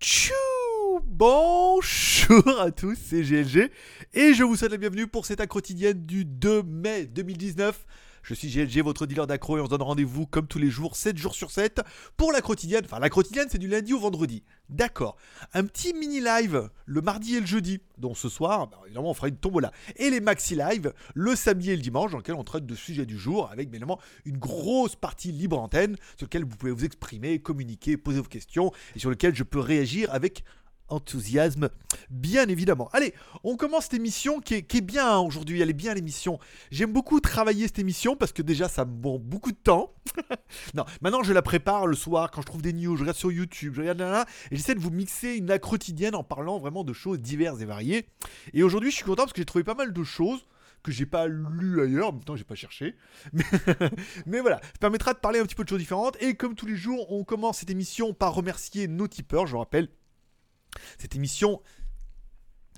Tchou Bonjour à tous, c'est GLG et je vous souhaite la bienvenue pour cette quotidienne du 2 mai 2019. Je suis GLG, votre dealer d'accro, et on se donne rendez-vous comme tous les jours, 7 jours sur 7, pour la quotidienne. Enfin, la quotidienne, c'est du lundi au vendredi. D'accord. Un petit mini live le mardi et le jeudi. Donc ce soir, bah, évidemment, on fera une tombola. Et les maxi live le samedi et le dimanche, dans lequel on traite de sujets du jour, avec bien évidemment une grosse partie libre antenne, sur laquelle vous pouvez vous exprimer, communiquer, poser vos questions, et sur lequel je peux réagir avec enthousiasme, bien évidemment. Allez, on commence cette émission qui est, bien hein, aujourd'hui, elle est bien l'émission. J'aime beaucoup travailler cette émission parce que déjà ça me prend beaucoup de temps. non, maintenant je la prépare le soir quand je trouve des news, je regarde sur YouTube, je regarde là, là et j'essaie de vous mixer une accro quotidienne en parlant vraiment de choses diverses et variées. Et aujourd'hui je suis content parce que j'ai trouvé pas mal de choses que j'ai pas lu ailleurs, en même temps j'ai pas cherché. Mais, voilà, ça permettra de parler un petit peu de choses différentes. Et comme tous les jours, on commence cette émission par remercier nos tipeurs. Je rappelle, cette émission.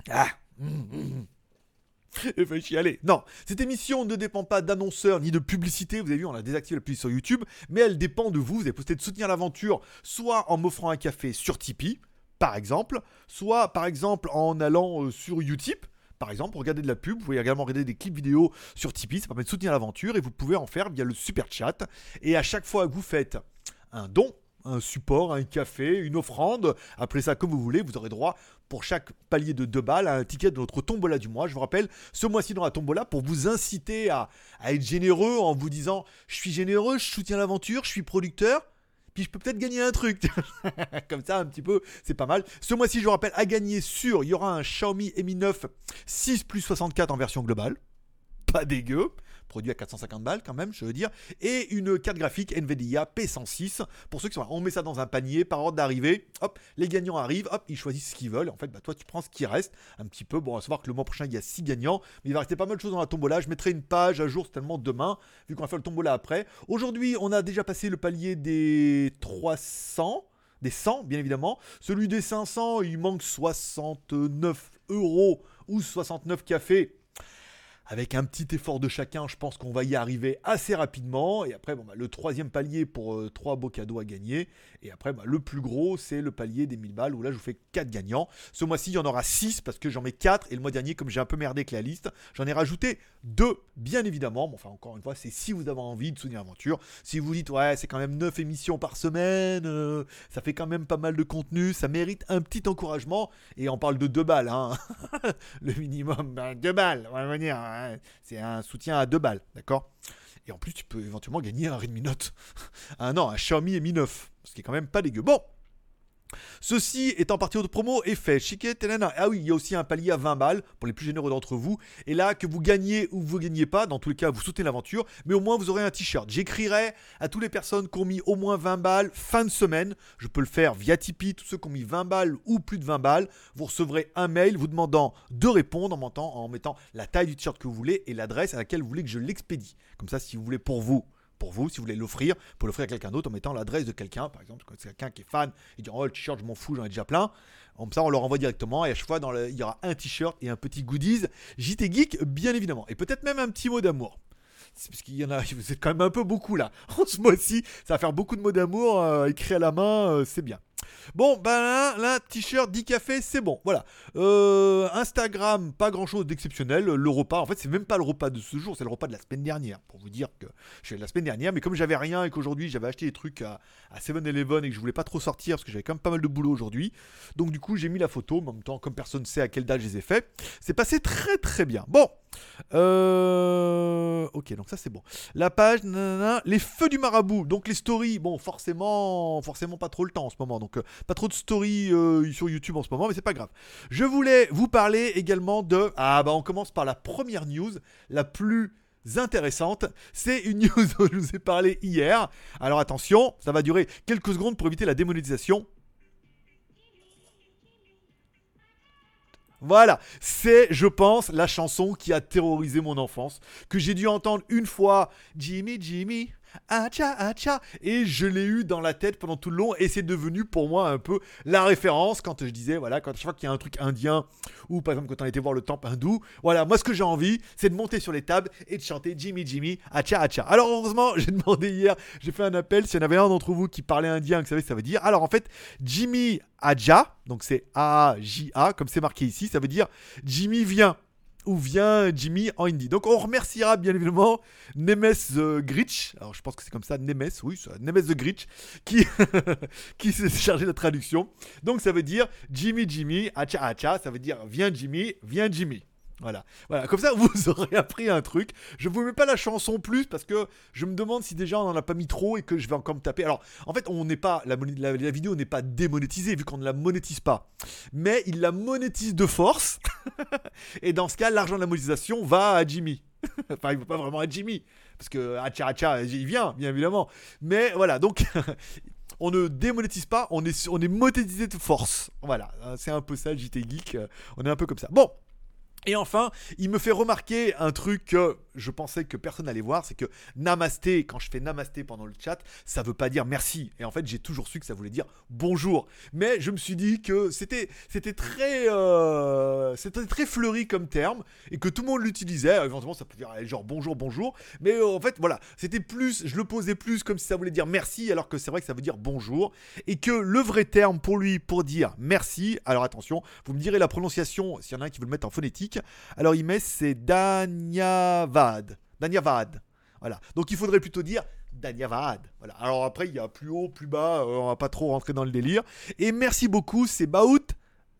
Ah Il fait chialer. Non, cette émission ne dépend pas d'annonceurs ni de publicité. Vous avez vu, on a désactivé la publicité sur YouTube, mais elle dépend de vous. Vous avez posté de soutenir l'aventure, soit en m'offrant un café sur Tipeee, par exemple, soit par exemple en allant euh, sur Utip. Par exemple, pour regarder de la pub, vous pouvez également regarder des clips vidéo sur Tipeee, ça permet de soutenir l'aventure et vous pouvez en faire via le super chat. Et à chaque fois que vous faites un don, un support, un café, une offrande, appelez ça comme vous voulez, vous aurez droit pour chaque palier de 2 balles à un ticket de notre tombola du mois. Je vous rappelle, ce mois-ci dans la tombola, pour vous inciter à, être généreux en vous disant je suis généreux, je soutiens l'aventure, je suis producteur. Puis je peux peut-être gagner un truc. Comme ça, un petit peu, c'est pas mal. Ce mois-ci, je vous rappelle, à gagner sur, il y aura un Xiaomi Mi 9 6 plus 64 en version globale. Pas dégueu produit à 450 balles quand même, je veux dire, et une carte graphique Nvidia P106. Pour ceux qui sont là, on met ça dans un panier par ordre d'arrivée. Hop, les gagnants arrivent, hop, ils choisissent ce qu'ils veulent. En fait, bah, toi, tu prends ce qui reste un petit peu. Bon, à savoir que le mois prochain, il y a 6 gagnants, mais il va rester pas mal de choses dans la tombola. Je mettrai une page à jour certainement demain, vu qu'on va faire le tombola après. Aujourd'hui, on a déjà passé le palier des 300 des 100, bien évidemment. Celui des 500, il manque 69 euros ou 69 cafés avec un petit effort de chacun, je pense qu'on va y arriver assez rapidement. Et après, bon, bah, le troisième palier pour euh, trois beaux cadeaux à gagner. Et après, bah, le plus gros, c'est le palier des 1000 balles où là, je vous fais 4 gagnants. Ce mois-ci, il y en aura 6 parce que j'en mets 4. Et le mois dernier, comme j'ai un peu merdé avec la liste, j'en ai rajouté 2, bien évidemment. enfin, encore une fois, c'est si vous avez envie de soutenir l'aventure. Si vous dites, ouais, c'est quand même 9 émissions par semaine, euh, ça fait quand même pas mal de contenu, ça mérite un petit encouragement. Et on parle de 2 balles, hein. le minimum, 2 ben, balles, on va dire. Hein. C'est un soutien à 2 balles, d'accord? Et en plus, tu peux éventuellement gagner un Redmi Note. un an, un Xiaomi Mi 9, ce qui est quand même pas dégueu. Bon, Ceci est en partie de promo et fait. Ah oui, il y a aussi un palier à 20 balles pour les plus généreux d'entre vous. Et là, que vous gagnez ou vous gagnez pas, dans tous les cas, vous soutenez l'aventure. Mais au moins, vous aurez un t-shirt. J'écrirai à toutes les personnes qui ont mis au moins 20 balles fin de semaine. Je peux le faire via Tipeee. Tous ceux qui ont mis 20 balles ou plus de 20 balles, vous recevrez un mail vous demandant de répondre en en mettant la taille du t-shirt que vous voulez et l'adresse à laquelle vous voulez que je l'expédie. Comme ça, si vous voulez pour vous vous, si vous voulez l'offrir, pour l'offrir à quelqu'un d'autre en mettant l'adresse de quelqu'un, par exemple, quand quelqu'un qui est fan, il dit oh le t-shirt je m'en fous, j'en ai déjà plein. Comme ça, on leur envoie directement et à chaque fois, dans il y aura un t-shirt et un petit goodies JT Geek, bien évidemment, et peut-être même un petit mot d'amour. C'est parce qu'il y en a, vous êtes quand même un peu beaucoup là. En ce mois-ci, ça va faire beaucoup de mots d'amour euh, écrits à la main, euh, c'est bien. Bon, ben là, là t-shirt, 10 cafés, c'est bon. Voilà. Euh, Instagram, pas grand chose d'exceptionnel. Le repas, en fait, c'est même pas le repas de ce jour, c'est le repas de la semaine dernière. Pour vous dire que je suis la semaine dernière, mais comme j'avais rien et qu'aujourd'hui j'avais acheté des trucs à, à 7-Eleven et que je voulais pas trop sortir parce que j'avais quand même pas mal de boulot aujourd'hui. Donc, du coup, j'ai mis la photo. En même temps, comme personne ne sait à quelle date je les ai fait, c'est passé très très bien. Bon. Euh... Ok, donc ça c'est bon. La page, les feux du marabout. Donc les stories, bon, forcément, forcément pas trop le temps en ce moment. Donc euh, pas trop de stories euh, sur YouTube en ce moment, mais c'est pas grave. Je voulais vous parler également de. Ah bah on commence par la première news, la plus intéressante. C'est une news dont je vous ai parlé hier. Alors attention, ça va durer quelques secondes pour éviter la démonétisation. Voilà, c'est, je pense, la chanson qui a terrorisé mon enfance, que j'ai dû entendre une fois. Jimmy, Jimmy, Acha, acha. Et je l'ai eu dans la tête pendant tout le long et c'est devenu pour moi un peu la référence quand je disais, voilà, quand je vois qu'il y a un truc indien ou par exemple quand on était voir le temple hindou, voilà, moi ce que j'ai envie, c'est de monter sur les tables et de chanter Jimmy Jimmy, acha, acha. Alors heureusement, j'ai demandé hier, j'ai fait un appel, s'il y en avait un d'entre vous qui parlait indien, que savez ça veut dire. Alors en fait, Jimmy Aja, donc c'est A-J-A, comme c'est marqué ici, ça veut dire Jimmy vient ou vient Jimmy en hindi. Donc on remerciera bien évidemment Nemes the Gritch, alors je pense que c'est comme ça, Nemes, oui, Nemes the Gritch, qui, qui s'est chargé de la traduction. Donc ça veut dire Jimmy Jimmy, acha acha, ça veut dire viens Jimmy, viens Jimmy. Voilà. voilà, comme ça vous aurez appris un truc. Je vous mets pas la chanson plus parce que je me demande si déjà on en a pas mis trop et que je vais encore me taper. Alors, en fait, on n'est pas la, la, vidéo n'est pas démonétisée vu qu'on ne la monétise pas, mais il la monétise de force. et dans ce cas, l'argent de la monétisation va à Jimmy. enfin, il va pas vraiment à Jimmy parce que Hacha Hacha, il vient bien évidemment. Mais voilà, donc on ne démonétise pas, on est, on est monétisé de force. Voilà, c'est un peu ça, JT Geek. On est un peu comme ça. Bon, et enfin, il me fait remarquer un truc que je pensais que personne n'allait voir, c'est que namasté, quand je fais namasté pendant le chat, ça veut pas dire merci. Et en fait, j'ai toujours su que ça voulait dire bonjour. Mais je me suis dit que c'était c'était très euh, c'était très fleuri comme terme et que tout le monde l'utilisait. Éventuellement, ça peut dire genre bonjour bonjour. Mais euh, en fait, voilà, c'était plus, je le posais plus comme si ça voulait dire merci, alors que c'est vrai que ça veut dire bonjour et que le vrai terme pour lui pour dire merci. Alors attention, vous me direz la prononciation s'il y en a un qui veut le mettre en phonétique. Alors il met c'est Danyavad. Danyavad. Voilà. Donc il faudrait plutôt dire Danyavad. Voilà. Alors après il y a plus haut, plus bas, euh, on va pas trop rentrer dans le délire. Et merci beaucoup, c'est Baout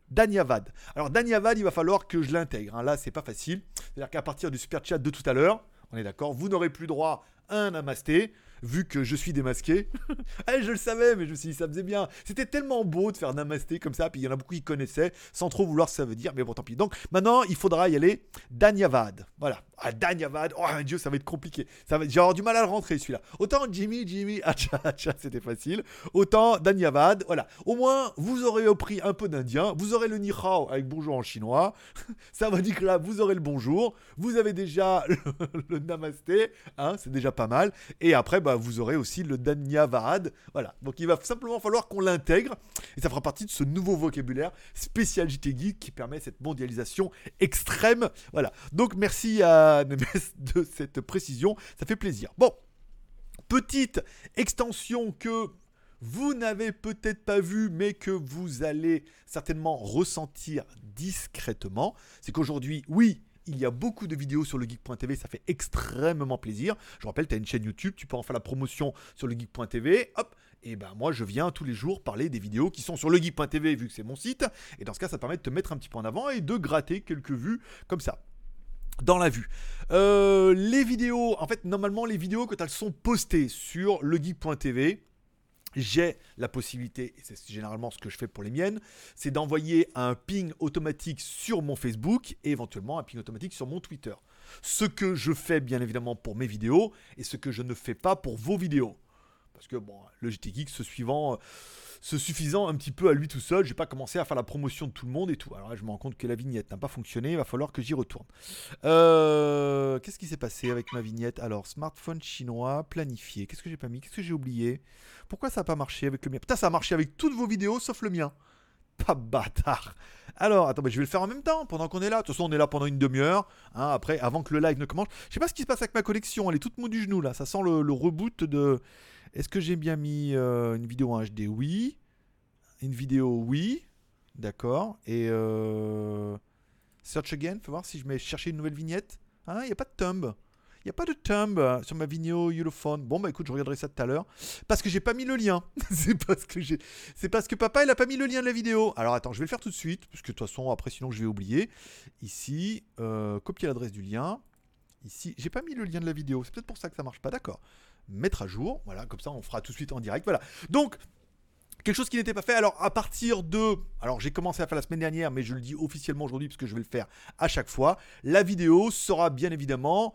Danyavad. Alors Danyavad, il va falloir que je l'intègre. Hein. Là, c'est pas facile. C'est-à-dire qu'à partir du super chat de tout à l'heure, on est d'accord, vous n'aurez plus droit à un namasté vu que je suis démasqué. Eh, je le savais, mais je me suis dit, ça faisait bien. C'était tellement beau de faire namasté comme ça, puis il y en a beaucoup qui connaissaient, sans trop vouloir ce que ça veut dire, mais bon, tant pis. Donc maintenant, il faudra y aller Danyavad. Voilà. Ah, Danyavad, oh mon dieu, ça va être compliqué. Ça va... J'ai avoir du mal à le rentrer celui-là. Autant Jimmy, Jimmy, Acha, Acha, c'était facile. Autant Danyavad, voilà. Au moins, vous aurez appris un peu d'indien. Vous aurez le Ni Hao avec bonjour en chinois. ça va dire que là, vous aurez le bonjour. Vous avez déjà le, le namasté, hein, c'est déjà pas mal. Et après, bah, vous aurez aussi le Danyavad. Voilà. Donc il va simplement falloir qu'on l'intègre. Et ça fera partie de ce nouveau vocabulaire spécial JT Geek qui permet cette mondialisation extrême. Voilà. Donc merci à Nemes de cette précision. Ça fait plaisir. Bon. Petite extension que vous n'avez peut-être pas vu, mais que vous allez certainement ressentir discrètement, c'est qu'aujourd'hui, oui, il y a beaucoup de vidéos sur le geek.tv, ça fait extrêmement plaisir. Je rappelle, tu as une chaîne YouTube, tu peux en faire la promotion sur le geek.tv. Hop, et ben moi je viens tous les jours parler des vidéos qui sont sur le geek.tv vu que c'est mon site. Et dans ce cas, ça permet de te mettre un petit peu en avant et de gratter quelques vues comme ça dans la vue. Euh, les vidéos, en fait, normalement, les vidéos, quand elles sont postées sur le geek.tv, j'ai la possibilité, et c'est généralement ce que je fais pour les miennes, c'est d'envoyer un ping automatique sur mon Facebook et éventuellement un ping automatique sur mon Twitter. Ce que je fais bien évidemment pour mes vidéos et ce que je ne fais pas pour vos vidéos. Parce que bon, le GT Geek, ce suivant se suffisant un petit peu à lui tout seul. J'ai pas commencé à faire la promotion de tout le monde et tout. Alors là, je me rends compte que la vignette n'a pas fonctionné. Il va falloir que j'y retourne. Euh, qu'est-ce qui s'est passé avec ma vignette? Alors, smartphone chinois, planifié. Qu'est-ce que j'ai pas mis? Qu'est-ce que j'ai oublié? Pourquoi ça n'a pas marché avec le mien? Putain, ça a marché avec toutes vos vidéos sauf le mien. Pas bâtard. Alors, attends, je vais le faire en même temps pendant qu'on est là. De toute façon, on est là pendant une demi-heure. Hein, après, avant que le live ne commence. Je sais pas ce qui se passe avec ma collection. Elle est toute mou du genou là. Ça sent le reboot de. Est-ce que j'ai bien mis euh, une vidéo en HD Oui. Une vidéo? Oui. D'accord. Et euh, Search Again, faut voir si je mets chercher une nouvelle vignette. Ah, il n'y a pas de thumb. Il n'y a pas de thumb sur ma vidéo Europhone. Bon, bah écoute, je regarderai ça tout à l'heure. Parce que j'ai pas mis le lien. c'est parce que j'ai. Papa, il a pas mis le lien de la vidéo. Alors attends, je vais le faire tout de suite. Parce que de toute façon, après, sinon, je vais oublier. Ici, euh, copier l'adresse du lien. Ici, j'ai pas mis le lien de la vidéo. C'est peut-être pour ça que ça marche pas. D'accord mettre à jour. Voilà, comme ça on fera tout de suite en direct. Voilà. Donc, quelque chose qui n'était pas fait. Alors, à partir de. Alors, j'ai commencé à faire la semaine dernière, mais je le dis officiellement aujourd'hui parce que je vais le faire à chaque fois. La vidéo sera bien évidemment.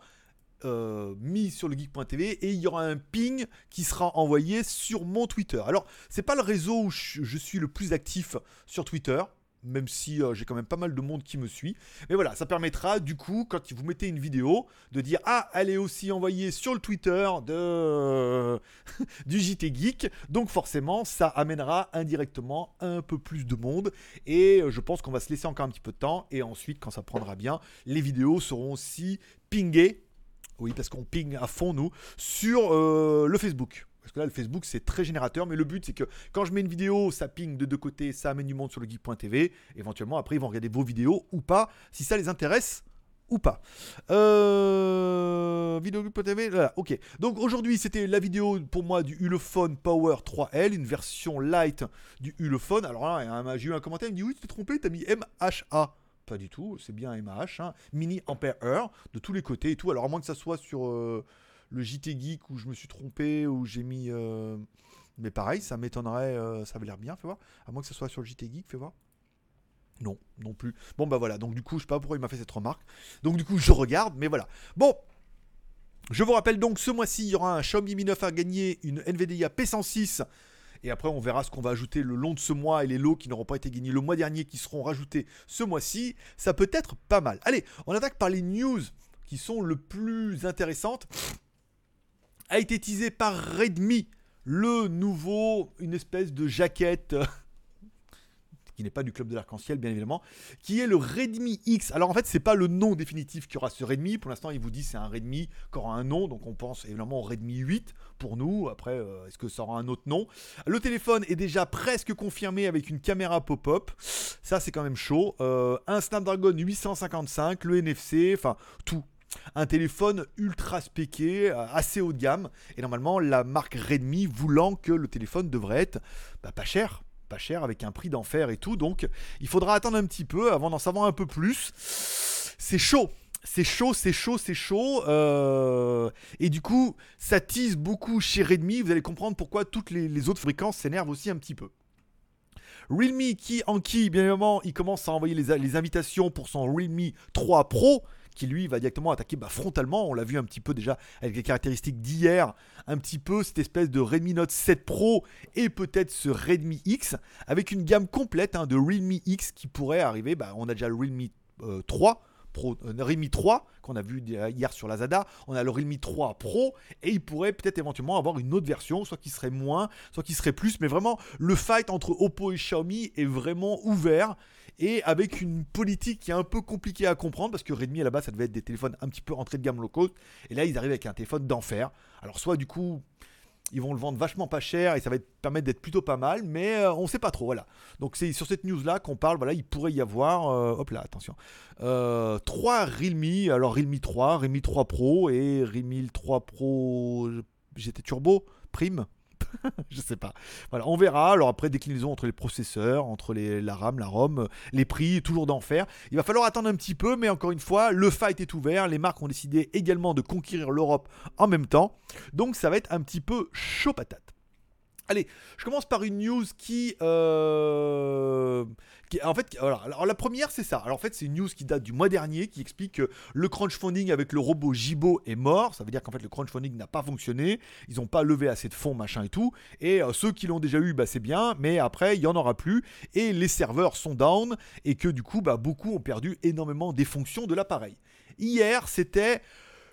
Euh, mis sur le geek.tv et il y aura un ping qui sera envoyé sur mon Twitter. Alors, c'est pas le réseau où je, suis le plus actif sur Twitter. Même si euh, j'ai quand même pas mal de monde qui me suit. Mais voilà, ça permettra du coup, quand vous mettez une vidéo, de dire Ah, elle est aussi envoyée sur le Twitter de... du JT Geek. Donc forcément, ça amènera indirectement un peu plus de monde. Et euh, je pense qu'on va se laisser encore un petit peu de temps. Et ensuite, quand ça prendra bien, les vidéos seront aussi pingées. Oui, parce qu'on ping à fond, nous, sur euh, le Facebook. Parce que là, le Facebook, c'est très générateur, mais le but, c'est que quand je mets une vidéo, ça ping de deux côtés, ça amène du monde sur le geek.tv. Éventuellement, après, ils vont regarder vos vidéos ou pas, si ça les intéresse ou pas. Euh, vidéo geek.tv, voilà, ok. Donc aujourd'hui, c'était la vidéo pour moi du Ulefone Power 3L, une version light du Ulefone. Alors là, j'ai eu un commentaire, il me dit oui, tu t'es trompé, t'as mis MHA. Pas du tout, c'est bien MAH, hein. mini ampère heure de tous les côtés et tout. Alors à moins que ça soit sur euh, le JT Geek où je me suis trompé, où j'ai mis. Euh, mais pareil, ça m'étonnerait, euh, ça avait l'air bien, fais voir. À moins que ce soit sur le JT Geek, fais voir. Non, non plus. Bon, bah voilà, donc du coup, je sais pas pourquoi il m'a fait cette remarque. Donc du coup, je regarde, mais voilà. Bon, je vous rappelle donc, ce mois-ci, il y aura un Xiaomi Mi 9 à gagner, une NVIDIA P106. Et après, on verra ce qu'on va ajouter le long de ce mois et les lots qui n'auront pas été gagnés le mois dernier qui seront rajoutés ce mois-ci. Ça peut être pas mal. Allez, on attaque par les news qui sont le plus intéressantes a été teasé par Redmi, le nouveau, une espèce de jaquette qui n'est pas du club de l'arc-en-ciel bien évidemment, qui est le Redmi X. Alors en fait, c'est pas le nom définitif qui aura ce Redmi. Pour l'instant, il vous dit c'est un Redmi qui aura un nom, donc on pense évidemment au Redmi 8 pour nous. Après, euh, est-ce que ça aura un autre nom? Le téléphone est déjà presque confirmé avec une caméra pop-up. Ça, c'est quand même chaud. Euh, un Snapdragon 855, le NFC, enfin tout un téléphone ultra spéqué, euh, assez haut de gamme. Et normalement, la marque Redmi voulant que le téléphone devrait être bah, pas cher. Pas cher avec un prix d'enfer et tout. Donc, il faudra attendre un petit peu avant d'en savoir un peu plus. C'est chaud. C'est chaud, c'est chaud, c'est chaud. Euh, et du coup, ça tease beaucoup chez Redmi. Vous allez comprendre pourquoi toutes les, autres fréquences s'énervent aussi un petit peu. Realme qui, en qui, bien évidemment, il commence à envoyer les, les invitations pour son Realme 3 Pro qui lui va directement attaquer bah, frontalement. On l'a vu un petit peu déjà avec les caractéristiques d'hier, un petit peu cette espèce de Redmi Note 7 Pro et peut-être ce Redmi X avec une gamme complète hein, de Realme X qui pourrait arriver. Bah, on a déjà le Realme 3. Euh, Pro, euh, Realme 3 qu'on a vu hier sur la Zada, on a le Realme 3 Pro et il pourrait peut-être éventuellement avoir une autre version, soit qui serait moins, soit qui serait plus, mais vraiment le fight entre Oppo et Xiaomi est vraiment ouvert et avec une politique qui est un peu compliquée à comprendre parce que Redmi à la base ça devait être des téléphones un petit peu entrée de gamme low cost et là ils arrivent avec un téléphone d'enfer. Alors soit du coup ils vont le vendre vachement pas cher et ça va permettre d'être plutôt pas mal, mais euh, on sait pas trop. Voilà. Donc c'est sur cette news là qu'on parle. Voilà, il pourrait y avoir, euh, hop là, attention, euh, 3 Realme. Alors Realme 3, Realme 3 Pro et Realme 3 Pro GT Turbo Prime. je sais pas. Voilà, on verra. Alors après, déclinaison entre les processeurs, entre les, la RAM, la ROM, les prix, toujours d'enfer. Il va falloir attendre un petit peu, mais encore une fois, le fight est ouvert. Les marques ont décidé également de conquérir l'Europe en même temps. Donc ça va être un petit peu chaud patate. Allez, je commence par une news qui, euh, en fait, alors, la première c'est ça. Alors en fait, c'est une news qui date du mois dernier qui explique que le crowdfunding avec le robot Jibo est mort. Ça veut dire qu'en fait le crowdfunding n'a pas fonctionné. Ils n'ont pas levé assez de fonds, machin et tout. Et euh, ceux qui l'ont déjà eu, bah, c'est bien, mais après il y en aura plus et les serveurs sont down et que du coup, bah, beaucoup ont perdu énormément des fonctions de l'appareil. Hier, c'était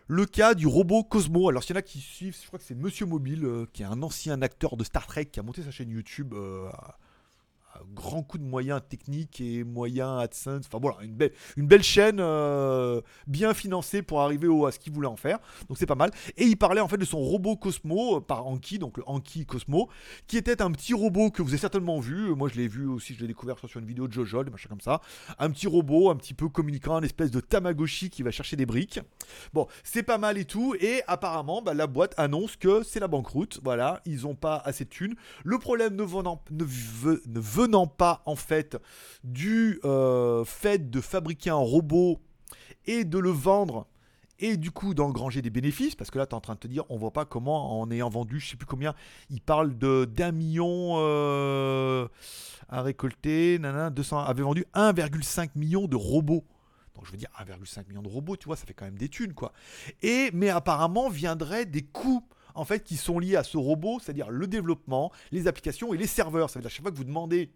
le cas du robot Cosmo. Alors, s'il y en a qui suivent, je crois que c'est Monsieur Mobile, euh, qui est un ancien acteur de Star Trek, qui a monté sa chaîne YouTube euh, grand coup de moyens techniques et moyens AdSense. Enfin voilà, une belle, une belle chaîne euh, bien financée pour arriver au, à ce qu'il voulait en faire. Donc c'est pas mal. Et il parlait en fait de son robot Cosmo euh, par Anki, donc le Anki Cosmo, qui était un petit robot que vous avez certainement vu. Moi je l'ai vu aussi, je l'ai découvert sur une vidéo de Jojo, des machins comme ça. Un petit robot un petit peu communicant, une espèce de Tamagotchi qui va chercher des briques. Bon, c'est pas mal et tout. Et apparemment, bah, la boîte annonce que c'est la banqueroute. Voilà, ils ont pas assez de thunes. Le problème ne, venant, ne, ne venant pas en fait du euh, fait de fabriquer un robot et de le vendre et du coup d'engranger des bénéfices, parce que là tu es en train de te dire, on voit pas comment en ayant vendu, je sais plus combien, il parle de d'un million euh, à récolter, nanana, 200, avait vendu 1,5 million de robots. Donc je veux dire 1,5 million de robots, tu vois, ça fait quand même des thunes quoi. Et mais apparemment viendraient des coûts en fait qui sont liés à ce robot, c'est-à-dire le développement, les applications et les serveurs. Ça veut dire à chaque fois que vous demandez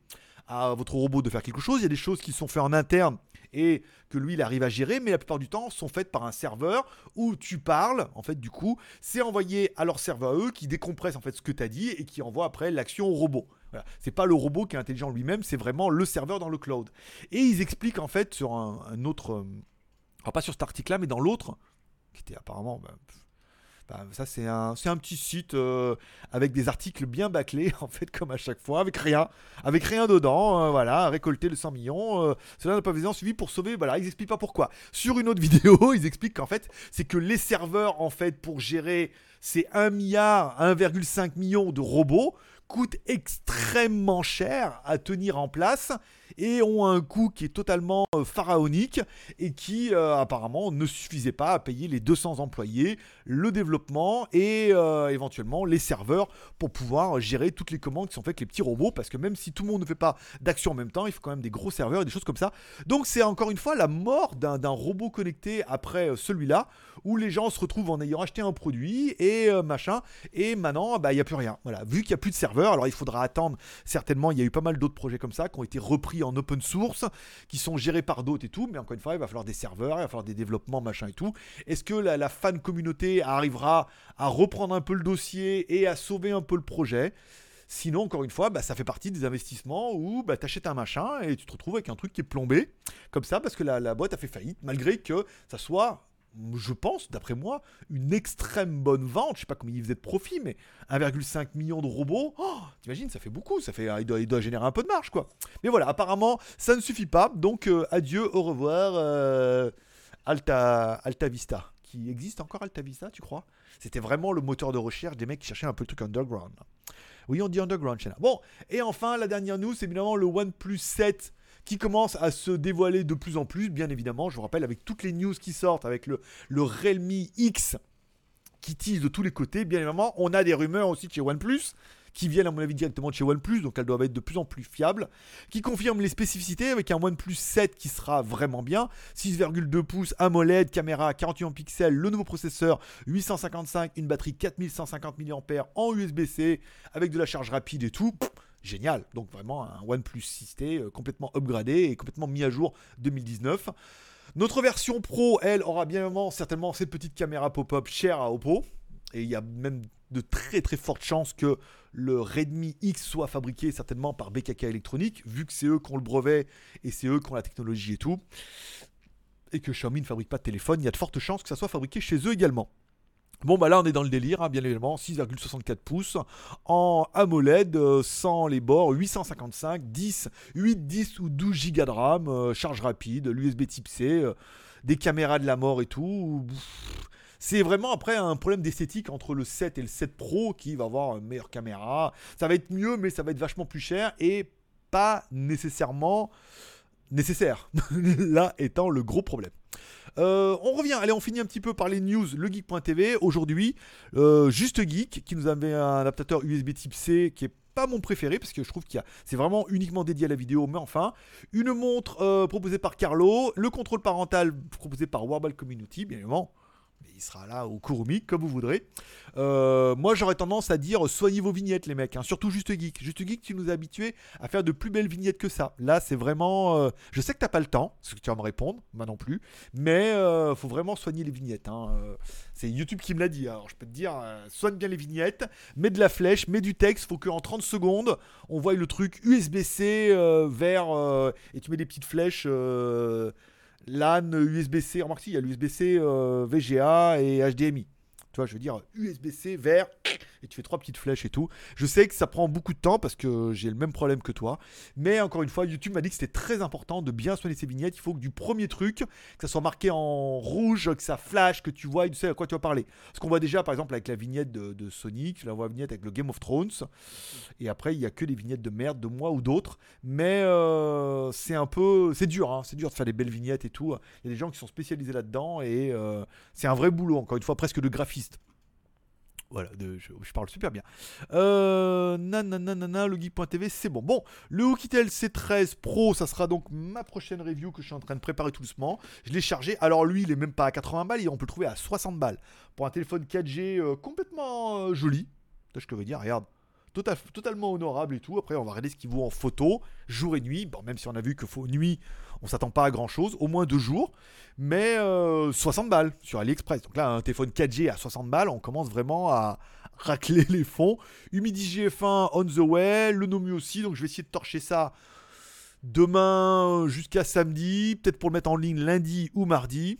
à votre robot de faire quelque chose, il y a des choses qui sont faites en interne et que lui il arrive à gérer, mais la plupart du temps sont faites par un serveur où tu parles, en fait du coup, c'est envoyé à leur serveur eux qui décompresse en fait ce que tu as dit et qui envoie après l'action au robot. Voilà. C'est pas le robot qui est intelligent lui-même, c'est vraiment le serveur dans le cloud. Et ils expliquent en fait sur un, autre, euh, alors pas sur cet article-là, mais dans l'autre, qui était apparemment bah, bah, ça, c'est un, petit site euh, avec des articles bien bâclés, en fait, comme à chaque fois, avec rien, avec rien dedans. Euh, récolter le 100 millions. Euh, cela n'a pas besoin suivi pour sauver. Voilà, ils expliquent pas pourquoi. Sur une autre vidéo, ils expliquent qu'en fait, c'est que les serveurs, en fait, pour gérer ces 1 milliard, 1,5 million de robots, coûtent extrêmement cher à tenir en place et ont un coût qui est totalement euh, pharaonique et qui euh, apparemment ne suffisait pas à payer les 200 employés, le développement et euh, éventuellement les serveurs pour pouvoir gérer toutes les commandes qui sont faites avec les petits robots parce que même si tout le monde ne fait pas d'action en même temps, il faut quand même des gros serveurs et des choses comme ça. Donc c'est encore une fois la mort d'un robot connecté après celui-là où les gens se retrouvent en ayant acheté un produit et machin et maintenant bah, il n'y a plus rien. Voilà, vu qu'il n'y a plus de serveurs, alors il faudra attendre certainement, il y a eu pas mal d'autres projets comme ça qui ont été repris en open source, qui sont gérés par d'autres et tout, mais encore une fois, il va falloir des serveurs, il va falloir des développements, machin et tout. Est-ce que la, fan communauté arrivera à reprendre un peu le dossier et à sauver un peu le projet? Sinon, encore une fois, bah, ça fait partie des investissements où bah, tu un machin et tu te retrouves avec un truc qui est plombé, comme ça, parce que la boîte a fait faillite, malgré que ça soit je pense, d'après moi, une extrême bonne vente. Je sais pas combien il faisait de profit, mais 1,5 million de robots, oh, t'imagines, ça fait beaucoup. Ça fait, il doit, générer un peu de marge, quoi. Mais voilà, apparemment, ça ne suffit pas. Donc, euh, adieu, au revoir, euh, Alta, Alta Vista. Qui existe encore Alta Vista, tu crois? C'était vraiment le moteur de recherche des mecs qui cherchaient un peu le truc underground. Oui, on dit underground, chez Bon, et enfin, la dernière news, c'est évidemment le OnePlus 7 qui commence à se dévoiler de plus en plus, bien évidemment. Je vous rappelle, avec toutes les news qui sortent, avec le, le Realme X qui tease de tous les côtés, bien évidemment, on a des rumeurs aussi de chez OnePlus qui viennent à mon avis directement de chez OnePlus, donc elles doivent être de plus en plus fiables, qui confirment les spécificités avec un OnePlus 7 qui sera vraiment bien, 6,2 pouces, AMOLED, caméra 48 pixels, le nouveau processeur 855, une batterie 4150 mAh en USB-C avec de la charge rapide et tout génial. Donc vraiment un OnePlus 6T euh, complètement upgradé et complètement mis à jour 2019. Notre version Pro, elle, aura bien évidemment certainement cette petite caméra pop-up chère à Oppo. Et il y a même de très très fortes chances que le Redmi X soit fabriqué certainement par BKK Electronics, vu que c'est eux qui ont le brevet et c'est eux qui ont la technologie et tout. Et que Xiaomi ne fabrique pas de téléphone, il y a de fortes chances que ça soit fabriqué chez eux également. Bon bah là on est dans le délire, hein, bien évidemment, 6,64 pouces en AMOLED, euh, sans les bords, 855, 10, 8, 10 ou 12 Go de RAM, euh, charge rapide, l'USB type C, euh, des caméras de la mort et tout. C'est vraiment après un problème d'esthétique entre le 7 et le 7 Pro qui va avoir une meilleure caméra. Ça va être mieux mais ça va être vachement plus cher et pas nécessairement nécessaire. là étant le gros problème. Euh, on revient, allez, on finit un petit peu par les news. Le geek.tv, aujourd'hui, euh, Juste Geek, qui nous avait un adaptateur USB type C qui est pas mon préféré parce que je trouve qu'il c'est vraiment uniquement dédié à la vidéo mais enfin une montre euh, proposée par Carlo le contrôle parental proposé par Warball Community bien évidemment il sera là au Kurumi, comme vous voudrez. Euh, moi, j'aurais tendance à dire soignez vos vignettes, les mecs. Hein. Surtout Juste Geek. Juste Geek, tu nous as habitués à faire de plus belles vignettes que ça. Là, c'est vraiment. Euh, je sais que t'as pas le temps, ce que tu vas me répondre, moi non plus. Mais euh, faut vraiment soigner les vignettes. Hein. C'est YouTube qui me l'a dit. Alors, je peux te dire, soigne bien les vignettes, mets de la flèche, mets du texte. Faut qu'en 30 secondes, on voit le truc USB-C vers. et tu mets des petites flèches LAN, USB-C, remarque il y a l'USB-C, euh, VGA et HDMI. Tu vois, je veux dire USB-C vers et tu fais trois petites flèches et tout. Je sais que ça prend beaucoup de temps parce que j'ai le même problème que toi. Mais encore une fois, YouTube m'a dit que c'était très important de bien soigner ces vignettes. Il faut que du premier truc, que ça soit marqué en rouge, que ça flash, que tu vois et tu sais à quoi tu vas parler. Ce qu'on voit déjà par exemple avec la vignette de, Sonic, la vignette avec le Game of Thrones. Et après, il n'y a que des vignettes de merde de moi ou d'autres. Mais euh, c'est un peu. C'est dur, hein. c'est dur de faire des belles vignettes et tout. Il y a des gens qui sont spécialisés là-dedans et euh, c'est un vrai boulot, encore une fois, presque de graphiste. Voilà, je, parle super bien. Euh, nanana, le geek.tv, c'est bon. Bon, le Oukitel C13 Pro, ça sera donc ma prochaine review que je suis en train de préparer tout doucement. Je l'ai chargé. Alors lui, il est même pas à 80 balles, on peut le trouver à 60 balles. Pour un téléphone 4G euh, complètement euh, joli. Tu ce que je veux dire Regarde. Total, totalement honorable et tout. Après, on va regarder ce qu'il vaut en photo, jour et nuit. Bon, même si on a vu que faut nuit, on s'attend pas à grand chose, au moins deux jours. Mais 60 euh, balles sur AliExpress. Donc là, un téléphone 4G à 60 balles, on commence vraiment à racler les fonds. Humidigi GF1 on the way, le Nomu aussi. Donc je vais essayer de torcher ça demain jusqu'à samedi. Peut-être pour le mettre en ligne lundi ou mardi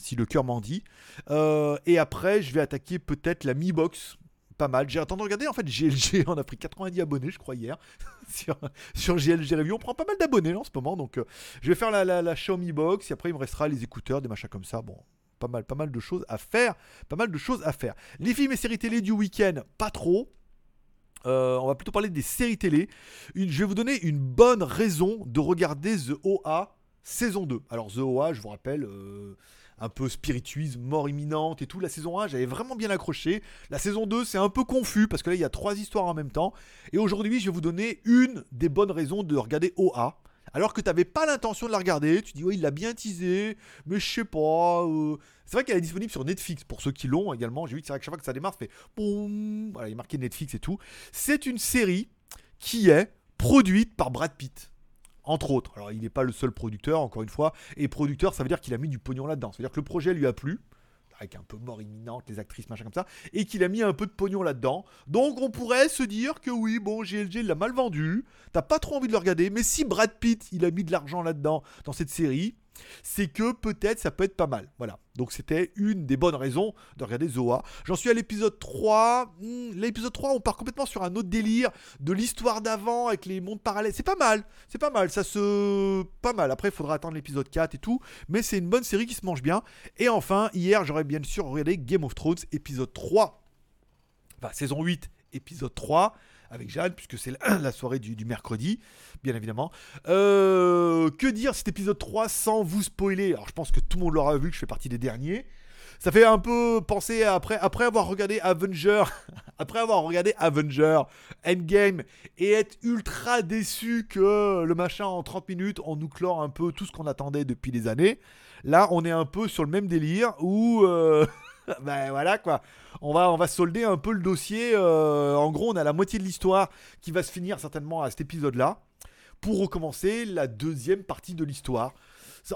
si le cœur m'en dit. Euh, et après, je vais attaquer peut-être la Mi Box pas mal. J'ai attendu de regarder, en fait, GLG, on a pris 90 abonnés, je crois, hier, sur, GLG Review. On prend pas mal d'abonnés en ce moment, donc euh, je vais faire la, la, Xiaomi Box, et après, il me restera les écouteurs, des machins comme ça. Bon, pas mal, pas mal de choses à faire. Pas mal de choses à faire. Les films et séries télé du week-end, pas trop. Euh, on va plutôt parler des séries télé. je vais vous donner une bonne raison de regarder The OA saison 2. Alors The OA, je vous rappelle, euh, un peu spirituisme, mort imminente et tout. La saison 1, j'avais vraiment bien accroché. La saison 2, c'est un peu confus parce que là, il y a trois histoires en même temps. Et aujourd'hui, je vais vous donner une des bonnes raisons de regarder OA. Alors que tu n'avais pas l'intention de la regarder, tu dis ouais il l'a bien teasé, mais je sais pas. Euh. C'est vrai qu'elle est disponible sur Netflix pour ceux qui l'ont également. J'ai vu que c'est vrai que chaque fois que ça démarre, ça fait boum, voilà il est marqué Netflix et tout. C'est une série qui est produite par Brad Pitt entre autres. Alors, il n'est pas le seul producteur, encore une fois. Et producteur, ça veut dire qu'il a mis du pognon là-dedans. C'est-à-dire que le projet lui a plu, avec un peu mort imminente, les actrices, machin comme ça, et qu'il a mis un peu de pognon là-dedans. Donc, on pourrait se dire que oui, bon, GLG l'a mal vendu, t'as pas trop envie de le regarder, mais si Brad Pitt, il a mis de l'argent là-dedans, dans cette série, c'est que peut-être ça peut être pas mal. Voilà. Donc c'était une des bonnes raisons de regarder Zoa. J'en suis à l'épisode 3. Hmm, l'épisode 3, on part complètement sur un autre délire de l'histoire d'avant avec les mondes parallèles. C'est pas mal. C'est pas mal. Ça se. Pas mal. Après, il faudra attendre l'épisode 4 et tout. Mais c'est une bonne série qui se mange bien. Et enfin, hier, j'aurais bien sûr regardé Game of Thrones épisode 3. Enfin, saison 8, épisode 3 avec Jeanne, puisque c'est la soirée du, mercredi, bien évidemment. Euh, que dire cet épisode 3 sans vous spoiler? Alors je pense que tout le monde l'aura vu, que je fais partie des derniers. Ça fait un peu penser après, après avoir regardé Avenger, après avoir regardé Avenger Endgame et être ultra déçu que le machin en 30 minutes on nous clore un peu tout ce qu'on attendait depuis des années. Là, on est un peu sur le même délire où euh, ben voilà quoi. On va, on solder un peu le dossier. Euh, en gros, on a la moitié de l'histoire qui va se finir certainement à cet épisode-là. Pour recommencer la deuxième partie de l'histoire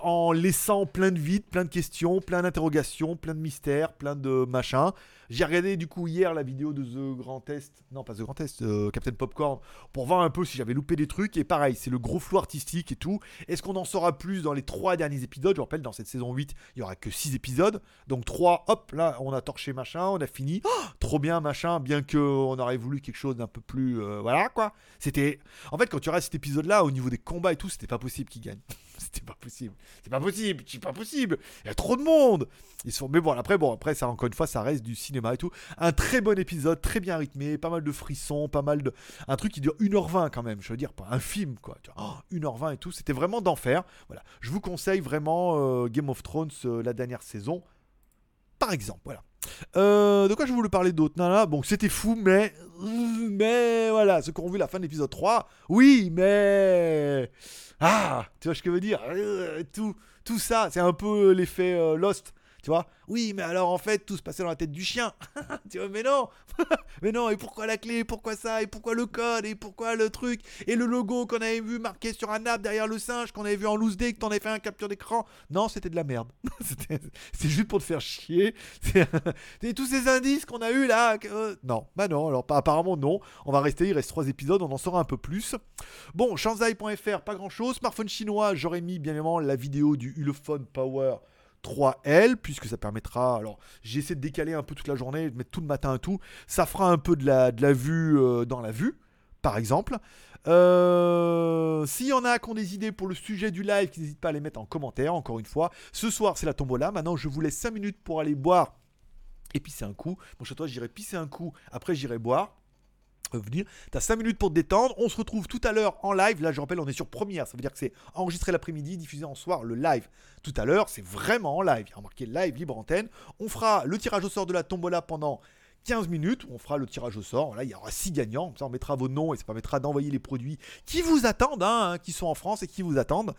en laissant plein de vides, plein de questions, plein d'interrogations, plein de mystères, plein de machins. J'ai regardé du coup hier la vidéo de The Grand Test, non pas The Grand Test, euh, Captain Popcorn, pour voir un peu si j'avais loupé des trucs. Et pareil, c'est le gros flou artistique et tout. Est-ce qu'on en saura plus dans les trois derniers épisodes? Je rappelle, dans cette saison 8, il y aura que 6 épisodes. Donc 3, hop, là, on a torché machin, on a fini. Oh, trop bien machin, bien qu'on aurait voulu quelque chose d'un peu plus... Euh, voilà quoi. C'était... En fait, quand tu regardes cet épisode-là, au niveau des combats et tout, c'était pas possible qu'il gagne. C'était pas possible. C'est pas possible. C'est pas possible. Il y a trop de monde. Ils sont. Mais bon, après, bon, après, ça encore une fois, ça reste du cinéma et tout. Un très bon épisode, très bien rythmé, pas mal de frissons, pas mal de. Un truc qui dure 1h20 quand même. Je veux dire, pas un film quoi. 1h20 et tout. C'était vraiment d'enfer. Voilà. Je vous conseille vraiment euh, Game of Thrones euh, la dernière saison. Par exemple, voilà. Euh, de quoi je voulais parler d'autre? Non, bon, c'était fou, mais. Mais voilà, ceux qui ont vu la fin de l'épisode 3, oui, mais. Ah Tu vois ce que je veux dire? Euh, tout, tout ça, c'est un peu l'effet euh, Lost. Tu vois? Oui, mais alors en fait, tout se passait dans la tête du chien. tu vois, mais non Mais non, et pourquoi la clé? Pourquoi ça? Et pourquoi le code? Et pourquoi le truc? Et le logo qu'on avait vu marqué sur un arbre derrière le singe, qu'on avait vu en loose day, que t'en avais fait un capture d'écran Non, c'était de la merde. C'est juste pour te faire chier. C'est tous ces indices qu'on a eu là. Euh, non, bah non, alors apparemment non. On va rester, il reste trois épisodes, on en saura un peu plus. Bon, Shanzai.fr, pas grand chose. Smartphone chinois, j'aurais mis bien évidemment la vidéo du Ulefone Power 3L, puisque ça permettra. Alors, j'ai essayé de décaler un peu toute la journée, de mettre tout le matin et tout. Ça fera un peu de la, vue euh, dans la vue, par exemple. Euh, S'il y en a qui ont des idées pour le sujet du live, qui n'hésitent pas à les mettre en commentaire, encore une fois. Ce soir, c'est la tombola. Maintenant, je vous laisse 5 minutes pour aller boire et pisser un coup. Chez toi, j'irai pisser un coup, après, j'irai boire venir. Tu as 5 minutes pour te détendre. On se retrouve tout à l'heure en live. Là, je rappelle, on est sur première. Ça veut dire que c'est enregistré l'après-midi, diffusé en soir, le live. Tout à l'heure, c'est vraiment en live. Il y a marqué live, libre antenne. On fera le tirage au sort de la tombola pendant 15 minutes on fera le tirage au sort. Là, il y aura 6 gagnants. On mettra vos noms et ça permettra d'envoyer les produits qui vous attendent, hein, qui sont en France et qui vous attendent.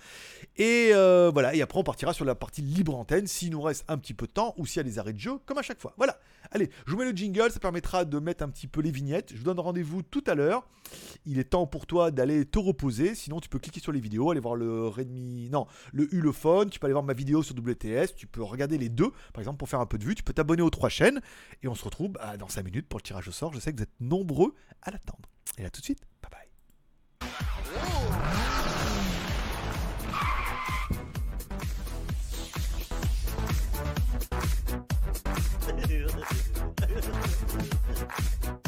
Et euh, voilà, et après, on partira sur la partie libre antenne s'il nous reste un petit peu de temps ou s'il y a des arrêts de jeu, comme à chaque fois. Voilà. Allez, je vous mets le jingle, ça permettra de mettre un petit peu les vignettes. Je vous donne rendez-vous tout à l'heure. Il est temps pour toi d'aller te reposer. Sinon, tu peux cliquer sur les vidéos, aller voir le Redmi, non, le Ulefone. Tu peux aller voir ma vidéo sur WTS. Tu peux regarder les deux, par exemple, pour faire un peu de vue. Tu peux t'abonner aux trois chaînes. Et on se retrouve bah, dans 5 minutes pour le tirage au sort. Je sais que vous êtes nombreux à l'attendre. Et là tout de suite, bye bye.